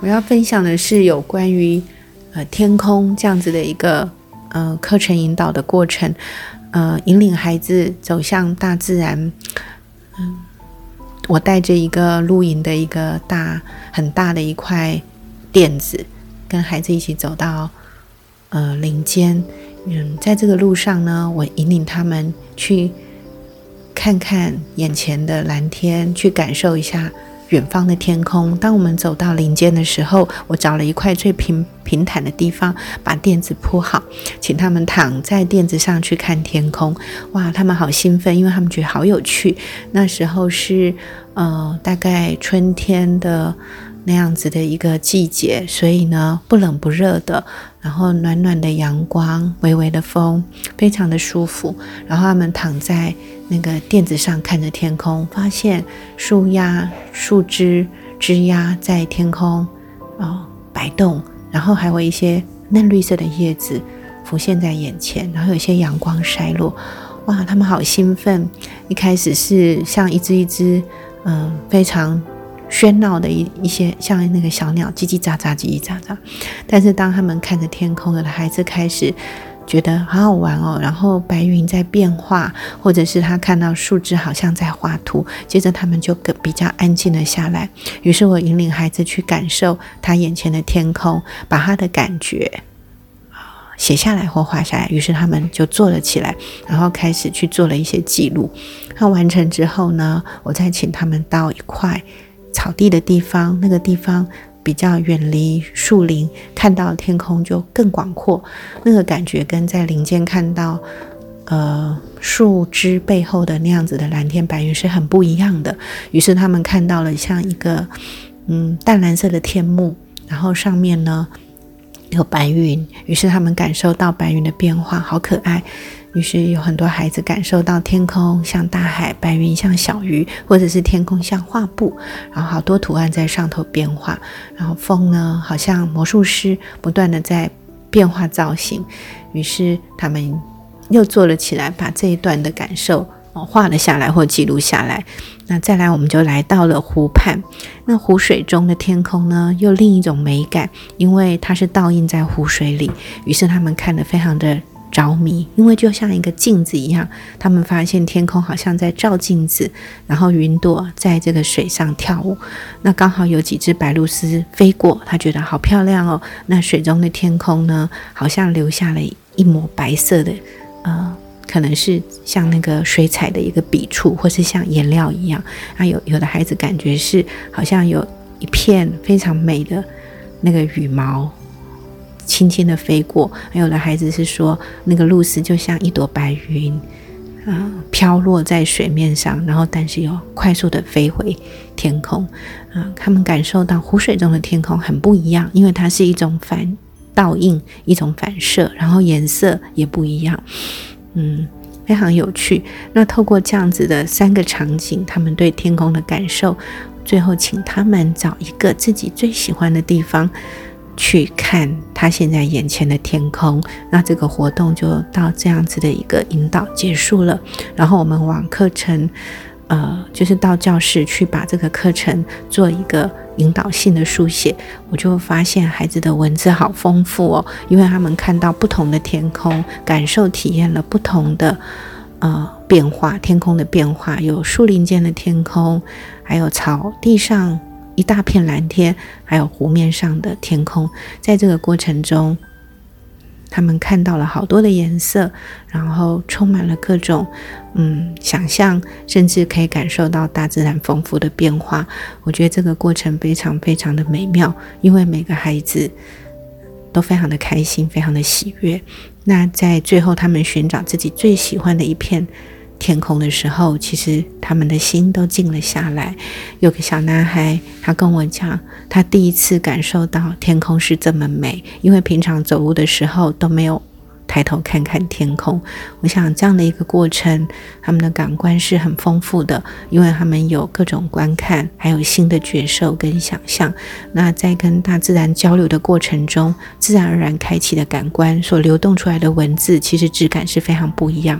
我要分享的是有关于呃天空这样子的一个呃课程引导的过程，呃，引领孩子走向大自然。嗯，我带着一个露营的一个大很大的一块垫子，跟孩子一起走到呃林间。嗯，在这个路上呢，我引领他们去看看眼前的蓝天，去感受一下。远方的天空。当我们走到林间的时候，我找了一块最平平坦的地方，把垫子铺好，请他们躺在垫子上去看天空。哇，他们好兴奋，因为他们觉得好有趣。那时候是呃，大概春天的。那样子的一个季节，所以呢，不冷不热的，然后暖暖的阳光，微微的风，非常的舒服。然后他们躺在那个垫子上，看着天空，发现树丫、树枝、枝丫在天空啊摆动，然后还有一些嫩绿色的叶子浮现在眼前，然后有些阳光晒落，哇，他们好兴奋！一开始是像一只一只，嗯，非常。喧闹的一一些像那个小鸟叽叽喳喳叽叽喳喳，但是当他们看着天空，有的孩子开始觉得好好玩哦。然后白云在变化，或者是他看到树枝好像在画图，接着他们就更比较安静了下来。于是我引领孩子去感受他眼前的天空，把他的感觉啊写下来或画下来。于是他们就坐了起来，然后开始去做了一些记录。那完成之后呢，我再请他们到一块。草地的地方，那个地方比较远离树林，看到天空就更广阔。那个感觉跟在林间看到，呃，树枝背后的那样子的蓝天白云是很不一样的。于是他们看到了像一个嗯淡蓝色的天幕，然后上面呢有白云。于是他们感受到白云的变化，好可爱。于是有很多孩子感受到天空像大海，白云像小鱼，或者是天空像画布，然后好多图案在上头变化。然后风呢，好像魔术师不断的在变化造型。于是他们又坐了起来，把这一段的感受画了下来或记录下来。那再来，我们就来到了湖畔。那湖水中的天空呢，又另一种美感，因为它是倒映在湖水里。于是他们看得非常的。着迷，因为就像一个镜子一样，他们发现天空好像在照镜子，然后云朵在这个水上跳舞。那刚好有几只白鹭鸶飞过，他觉得好漂亮哦。那水中的天空呢，好像留下了一抹白色的，呃，可能是像那个水彩的一个笔触，或是像颜料一样。啊，有有的孩子感觉是好像有一片非常美的那个羽毛。轻轻的飞过，还有的孩子是说，那个露丝就像一朵白云，啊，飘落在水面上，然后但是又快速的飞回天空，啊，他们感受到湖水中的天空很不一样，因为它是一种反倒映，一种反射，然后颜色也不一样，嗯，非常有趣。那透过这样子的三个场景，他们对天空的感受，最后请他们找一个自己最喜欢的地方。去看他现在眼前的天空，那这个活动就到这样子的一个引导结束了。然后我们往课程，呃，就是到教室去把这个课程做一个引导性的书写。我就发现孩子的文字好丰富哦，因为他们看到不同的天空，感受体验了不同的呃变化，天空的变化，有树林间的天空，还有草地上。一大片蓝天，还有湖面上的天空，在这个过程中，他们看到了好多的颜色，然后充满了各种嗯想象，甚至可以感受到大自然丰富的变化。我觉得这个过程非常非常的美妙，因为每个孩子都非常的开心，非常的喜悦。那在最后，他们寻找自己最喜欢的一片。天空的时候，其实他们的心都静了下来。有个小男孩，他跟我讲，他第一次感受到天空是这么美，因为平常走路的时候都没有。抬头看看天空，我想这样的一个过程，他们的感官是很丰富的，因为他们有各种观看，还有新的觉受跟想象。那在跟大自然交流的过程中，自然而然开启的感官所流动出来的文字，其实质感是非常不一样。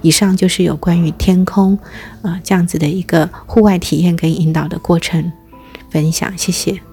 以上就是有关于天空啊这样子的一个户外体验跟引导的过程分享，谢谢。